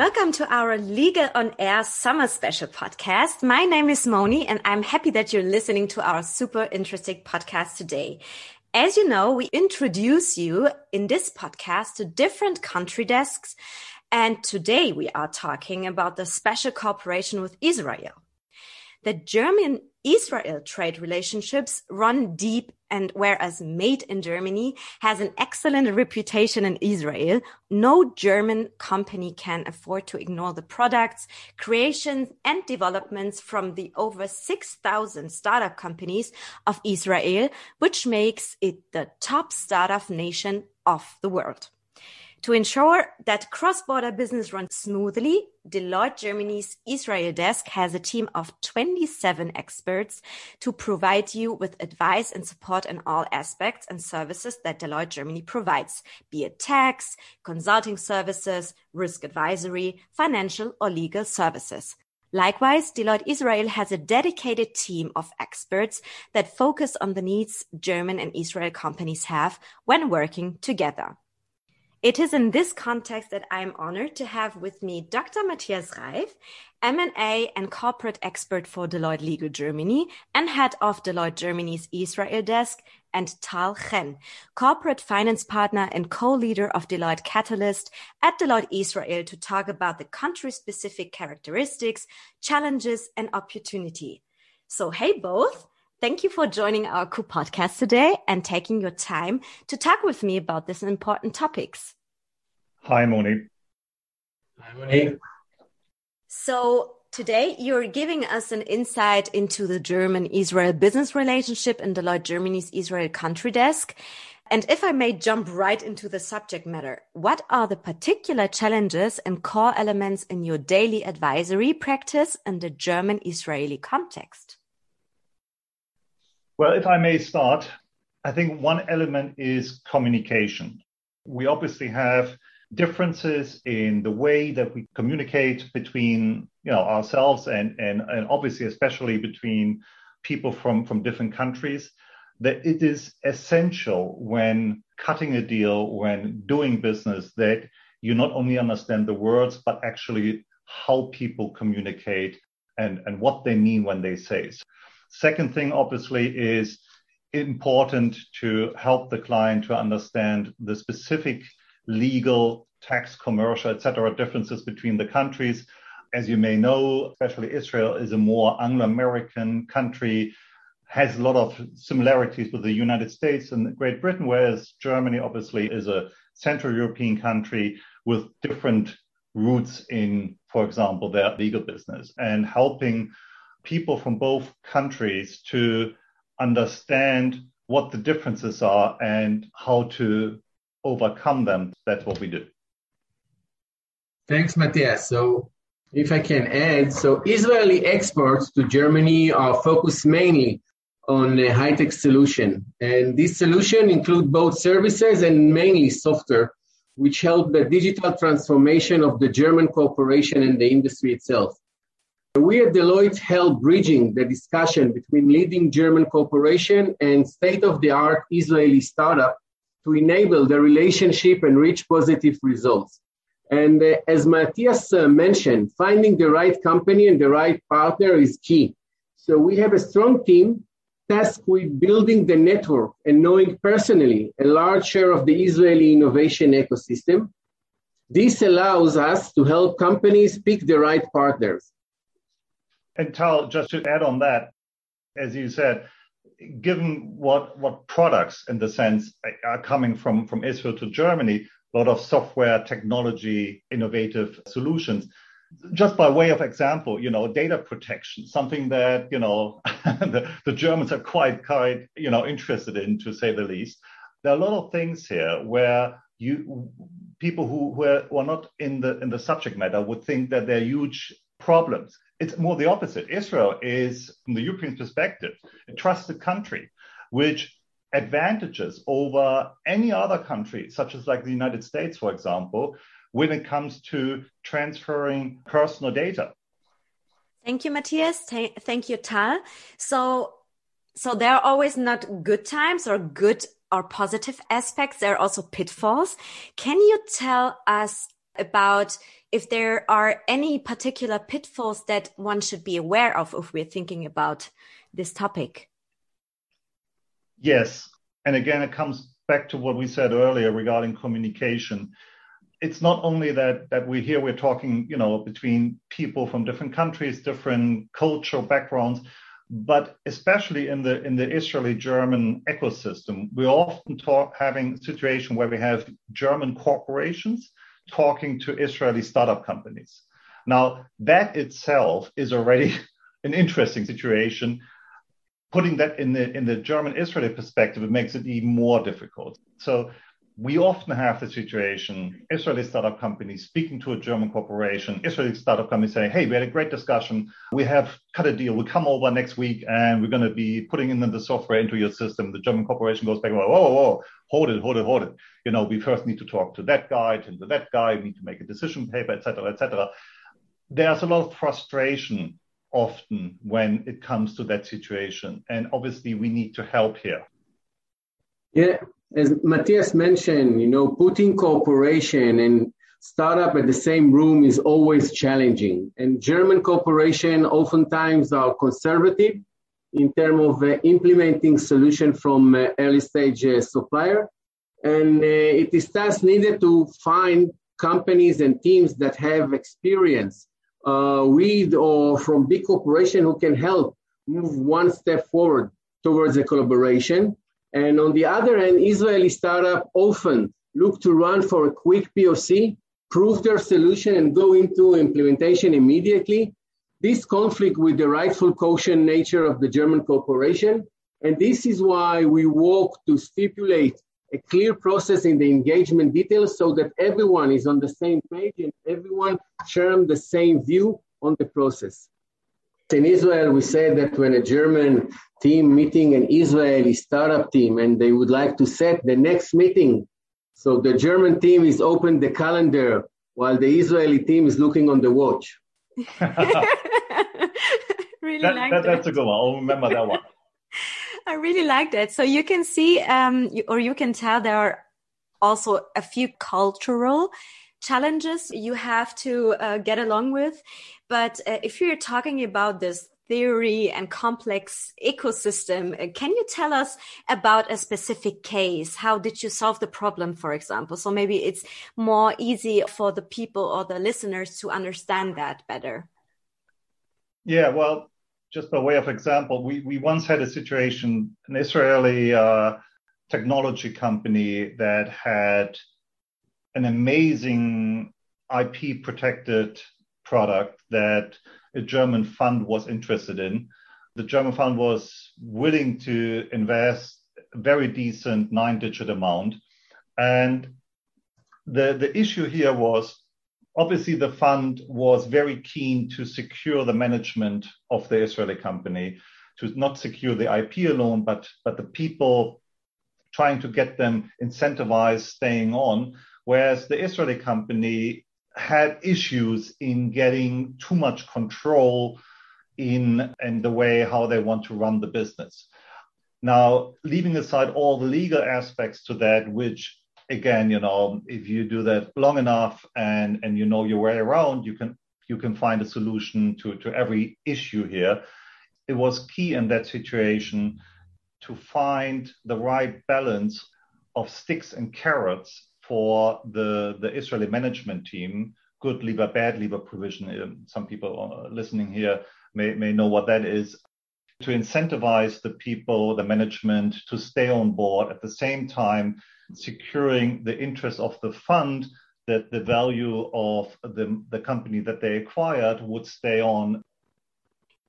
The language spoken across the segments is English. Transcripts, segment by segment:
welcome to our Legal on Air Summer Special podcast. My name is Moni and I'm happy that you're listening to our super interesting podcast today. As you know, we introduce you in this podcast to different country desks. And today we are talking about the special cooperation with Israel. The German Israel trade relationships run deep and whereas made in Germany has an excellent reputation in Israel, no German company can afford to ignore the products, creations and developments from the over 6,000 startup companies of Israel, which makes it the top startup nation of the world. To ensure that cross-border business runs smoothly, Deloitte Germany's Israel desk has a team of 27 experts to provide you with advice and support in all aspects and services that Deloitte Germany provides, be it tax, consulting services, risk advisory, financial or legal services. Likewise, Deloitte Israel has a dedicated team of experts that focus on the needs German and Israel companies have when working together. It is in this context that I am honored to have with me Dr. Mathias Reif, M&A and corporate expert for Deloitte Legal Germany and head of Deloitte Germany's Israel desk, and Tal Chen, corporate finance partner and co-leader of Deloitte Catalyst at Deloitte Israel to talk about the country-specific characteristics, challenges, and opportunity. So, hey both. Thank you for joining our cool podcast today and taking your time to talk with me about these important topics. Hi, Moni. Hi, Moni. So, today you're giving us an insight into the German Israel business relationship in Deloitte Germany's Israel country desk. And if I may jump right into the subject matter, what are the particular challenges and core elements in your daily advisory practice in the German Israeli context? Well, if I may start, I think one element is communication. We obviously have differences in the way that we communicate between you know ourselves and and, and obviously especially between people from from different countries that it is essential when cutting a deal when doing business that you not only understand the words but actually how people communicate and and what they mean when they say so Second thing, obviously, is important to help the client to understand the specific legal, tax, commercial, etc. differences between the countries. As you may know, especially Israel is a more Anglo-American country, has a lot of similarities with the United States and Great Britain, whereas Germany obviously is a Central European country with different roots in, for example, their legal business and helping people from both countries to understand what the differences are and how to overcome them. That's what we do. Thanks, Mathias. So, if I can add, so Israeli exports to Germany are focused mainly on a high-tech solution, and this solution include both services and mainly software, which help the digital transformation of the German corporation and the industry itself. We at Deloitte help bridging the discussion between leading German corporation and state-of-the-art Israeli startup to enable the relationship and reach positive results. And uh, as Mathias uh, mentioned, finding the right company and the right partner is key. So we have a strong team tasked with building the network and knowing personally a large share of the Israeli innovation ecosystem. This allows us to help companies pick the right partners. And Tal, just to add on that, as you said, given what what products in the sense are coming from from Israel to Germany, a lot of software, technology, innovative solutions. Just by way of example, you know, data protection, something that you know the, the Germans are quite quite you know interested in, to say the least. There are a lot of things here where you people who, who are, who are not in the in the subject matter would think that they're huge problems. It's more the opposite. Israel is, from the European perspective, a trusted country, which advantages over any other country, such as like the United States, for example, when it comes to transferring personal data. Thank you, Mathias. Thank you, Tal. So, so there are always not good times or good or positive aspects. There are also pitfalls. Can you tell us about if there are any particular pitfalls that one should be aware of if we're thinking about this topic. Yes. And again, it comes back to what we said earlier regarding communication. It's not only that that we here we're talking, you know, between people from different countries, different cultural backgrounds, but especially in the in the Israeli German ecosystem, we're often talk, having a situation where we have German corporations talking to Israeli startup companies. Now, that itself is already an interesting situation. Putting that in the in the German Israeli perspective, it makes it even more difficult. So we often have the situation Israeli startup companies speaking to a German corporation, Israeli startup companies saying, Hey, we had a great discussion. We have cut a deal. We come over next week and we're going to be putting in the software into your system. The German corporation goes back, whoa, whoa, whoa, hold it, hold it, hold it. You know, we first need to talk to that guy, to that guy. We need to make a decision paper, etc., etc. There's a lot of frustration often when it comes to that situation. And obviously we need to help here. Yeah, as Mathias mentioned, you know, putting cooperation and startup at the same room is always challenging. And German corporation oftentimes are conservative in terms of uh, implementing solution from uh, early stage uh, supplier. And uh, it is thus needed to find companies and teams that have experience uh, with or from big corporation who can help move one step forward towards a collaboration and on the other hand, Israeli startup often look to run for a quick POC, prove their solution and go into implementation immediately. This conflict with the rightful caution nature of the German corporation. And this is why we work to stipulate a clear process in the engagement details so that everyone is on the same page and everyone shares the same view on the process. In Israel, we say that when a German team meeting an Israeli startup team and they would like to set the next meeting, so the German team is open the calendar while the Israeli team is looking on the watch. really that, like that, that. That's a good one. I'll remember that one. I really like that. So you can see, um, you, or you can tell there are also a few cultural challenges you have to uh, get along with. But uh, if you're talking about this theory and complex ecosystem, uh, can you tell us about a specific case? How did you solve the problem, for example? So maybe it's more easy for the people or the listeners to understand that better. Yeah, well, just by way of example, we, we once had a situation, an Israeli uh, technology company that had an amazing IP protected product that a German fund was interested in. The German fund was willing to invest a very decent nine digit amount. And the, the issue here was obviously the fund was very keen to secure the management of the Israeli company, to not secure the IP alone, but, but the people trying to get them incentivized staying on whereas the Israeli company had issues in getting too much control in, in the way how they want to run the business. Now, leaving aside all the legal aspects to that, which again, you know, if you do that long enough and, and you know your way around, you can you can find a solution to, to every issue here. It was key in that situation to find the right balance of sticks and carrots for the, the Israeli management team, good leaver, bad leaver provision. Um, some people listening here may, may know what that is. To incentivize the people, the management to stay on board at the same time, securing the interest of the fund that the value of the, the company that they acquired would stay on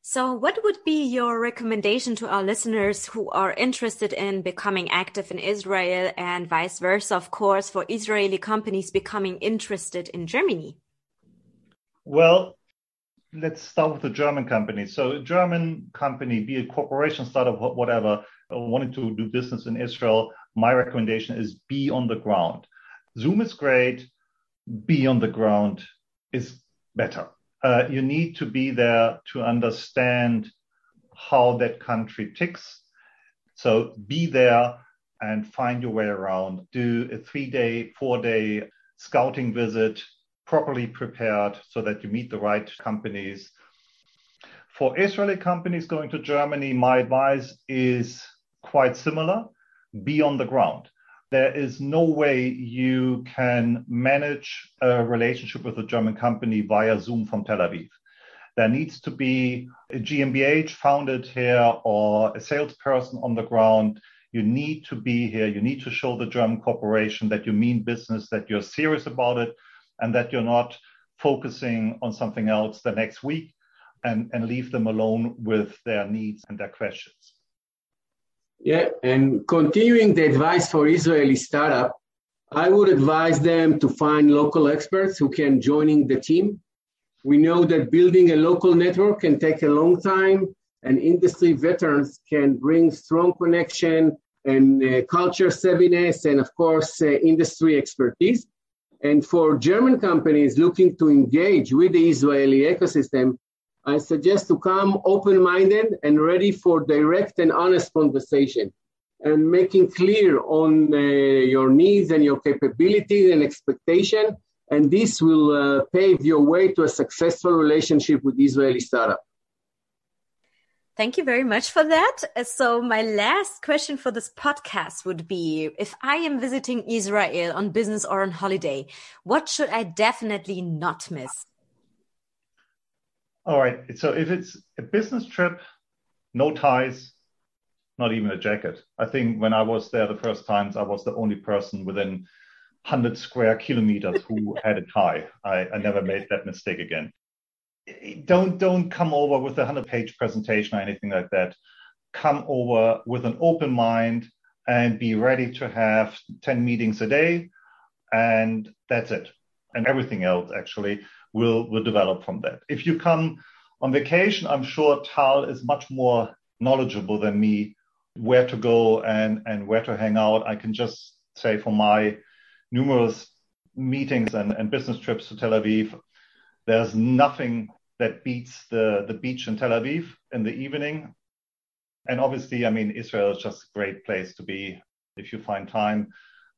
so, what would be your recommendation to our listeners who are interested in becoming active in Israel and vice versa, of course, for Israeli companies becoming interested in Germany? Well, let's start with the German company. So, a German company, be it corporation, startup, whatever, uh, wanting to do business in Israel, my recommendation is be on the ground. Zoom is great, be on the ground is better uh, you need to be there to understand how that country ticks. So be there and find your way around. Do a three day, four day scouting visit, properly prepared so that you meet the right companies. For Israeli companies going to Germany, my advice is quite similar be on the ground. There is no way you can manage a relationship with a German company via Zoom from Tel Aviv. There needs to be a GmbH founded here or a salesperson on the ground. You need to be here. You need to show the German corporation that you mean business, that you're serious about it, and that you're not focusing on something else the next week and, and leave them alone with their needs and their questions. Yeah, and continuing the advice for Israeli startup, I would advise them to find local experts who can joining the team. We know that building a local network can take a long time, and industry veterans can bring strong connection and uh, culture savviness, and of course, uh, industry expertise. And for German companies looking to engage with the Israeli ecosystem, I suggest to come open minded and ready for direct and honest conversation and making clear on uh, your needs and your capabilities and expectation. And this will uh, pave your way to a successful relationship with Israeli startup. Thank you very much for that. So my last question for this podcast would be, if I am visiting Israel on business or on holiday, what should I definitely not miss? All right. So if it's a business trip, no ties, not even a jacket. I think when I was there the first times, I was the only person within 100 square kilometers who had a tie. I, I never made that mistake again. Don't don't come over with a 100 page presentation or anything like that. Come over with an open mind and be ready to have 10 meetings a day, and that's it. And everything else actually will will develop from that. If you come on vacation, I'm sure Tal is much more knowledgeable than me where to go and and where to hang out. I can just say for my numerous meetings and, and business trips to Tel Aviv, there's nothing that beats the, the beach in Tel Aviv in the evening. And obviously, I mean, Israel is just a great place to be. If you find time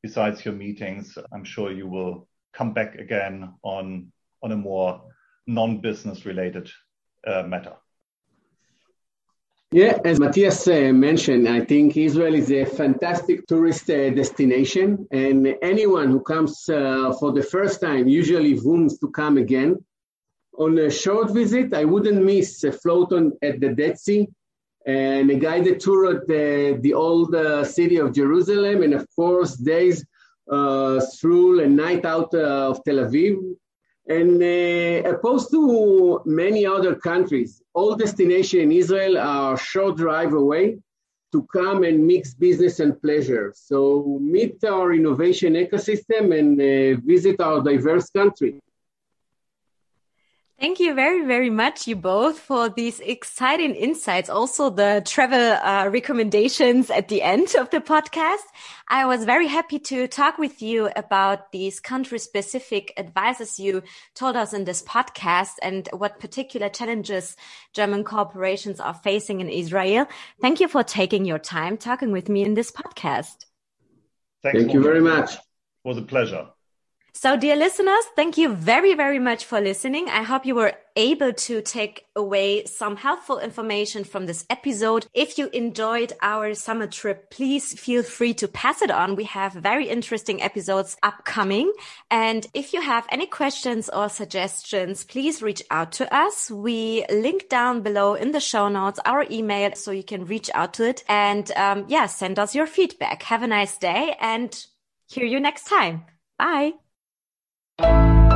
besides your meetings, I'm sure you will come back again on on a more non-business related uh, matter. Yeah, as Mathias uh, mentioned, I think Israel is a fantastic tourist uh, destination, and anyone who comes uh, for the first time usually wants to come again. On a short visit, I wouldn't miss a float on at the Dead Sea and a guided tour at the, the old uh, city of Jerusalem, and of course, days uh, through a night out uh, of Tel Aviv and uh, opposed to many other countries, all destinations in Israel are short drive away to come and mix business and pleasure. So meet our innovation ecosystem and uh, visit our diverse country. Thank you very, very much, you both, for these exciting insights. Also, the travel uh, recommendations at the end of the podcast. I was very happy to talk with you about these country specific advices you told us in this podcast and what particular challenges German corporations are facing in Israel. Thank you for taking your time talking with me in this podcast. Thanks Thank you very much. It was a pleasure. So, dear listeners, thank you very, very much for listening. I hope you were able to take away some helpful information from this episode. If you enjoyed our summer trip, please feel free to pass it on. We have very interesting episodes upcoming. And if you have any questions or suggestions, please reach out to us. We link down below in the show notes our email so you can reach out to it. And um, yeah, send us your feedback. Have a nice day and hear you next time. Bye you